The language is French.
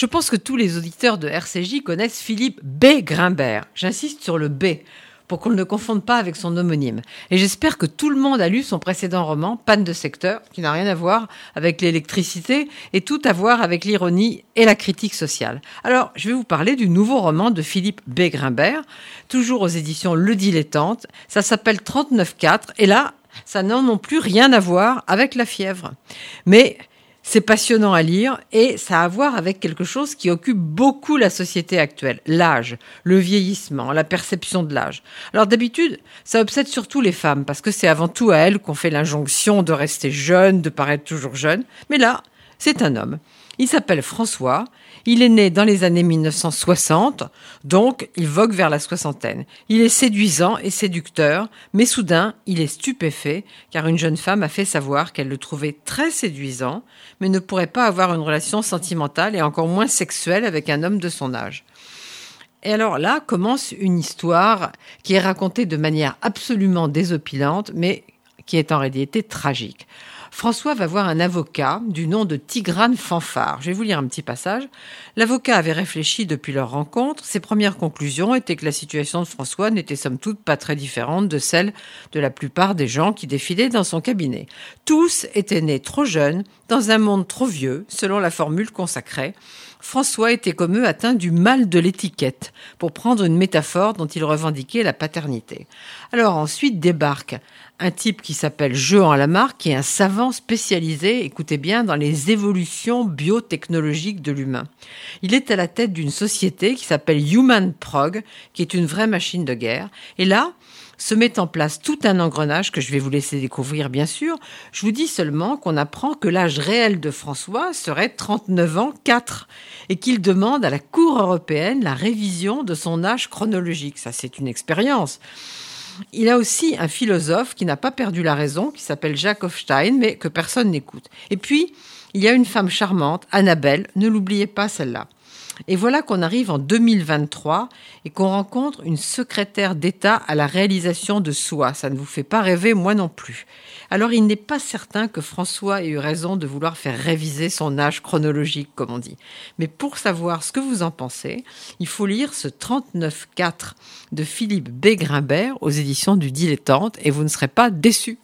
Je pense que tous les auditeurs de RCJ connaissent Philippe B. Grimbert. J'insiste sur le B pour qu'on ne le confonde pas avec son homonyme. Et j'espère que tout le monde a lu son précédent roman, Panne de secteur, qui n'a rien à voir avec l'électricité et tout à voir avec l'ironie et la critique sociale. Alors, je vais vous parler du nouveau roman de Philippe B. Grimbert, toujours aux éditions Le Dilettante. Ça s'appelle 39.4 et là, ça n'a non plus rien à voir avec la fièvre. Mais c'est passionnant à lire et ça a à voir avec quelque chose qui occupe beaucoup la société actuelle, l'âge, le vieillissement, la perception de l'âge. Alors d'habitude, ça obsède surtout les femmes parce que c'est avant tout à elles qu'on fait l'injonction de rester jeune, de paraître toujours jeune. Mais là, c'est un homme. Il s'appelle François. Il est né dans les années 1960, donc il vogue vers la soixantaine. Il est séduisant et séducteur, mais soudain, il est stupéfait, car une jeune femme a fait savoir qu'elle le trouvait très séduisant, mais ne pourrait pas avoir une relation sentimentale et encore moins sexuelle avec un homme de son âge. Et alors là commence une histoire qui est racontée de manière absolument désopilante, mais qui est en réalité tragique. François va voir un avocat du nom de Tigrane Fanfare. Je vais vous lire un petit passage. L'avocat avait réfléchi depuis leur rencontre. Ses premières conclusions étaient que la situation de François n'était somme toute pas très différente de celle de la plupart des gens qui défilaient dans son cabinet. Tous étaient nés trop jeunes, dans un monde trop vieux, selon la formule consacrée. François était comme eux atteint du mal de l'étiquette, pour prendre une métaphore dont il revendiquait la paternité. Alors ensuite débarque un type qui s'appelle Jean Lamarck, qui est un savant spécialisé, écoutez bien, dans les évolutions biotechnologiques de l'humain. Il est à la tête d'une société qui s'appelle Human Prog, qui est une vraie machine de guerre. Et là, se met en place tout un engrenage que je vais vous laisser découvrir, bien sûr. Je vous dis seulement qu'on apprend que l'âge réel de François serait 39 ans 4 et qu'il demande à la Cour européenne la révision de son âge chronologique. Ça, c'est une expérience. Il a aussi un philosophe qui n'a pas perdu la raison, qui s'appelle Jacques Hofstein, mais que personne n'écoute. Et puis, il y a une femme charmante, Annabelle, ne l'oubliez pas celle-là. Et voilà qu'on arrive en 2023 et qu'on rencontre une secrétaire d'État à la réalisation de soi. Ça ne vous fait pas rêver, moi non plus. Alors il n'est pas certain que François ait eu raison de vouloir faire réviser son âge chronologique, comme on dit. Mais pour savoir ce que vous en pensez, il faut lire ce 39.4 de Philippe B. Grimbert aux éditions du Dilettante et vous ne serez pas déçus.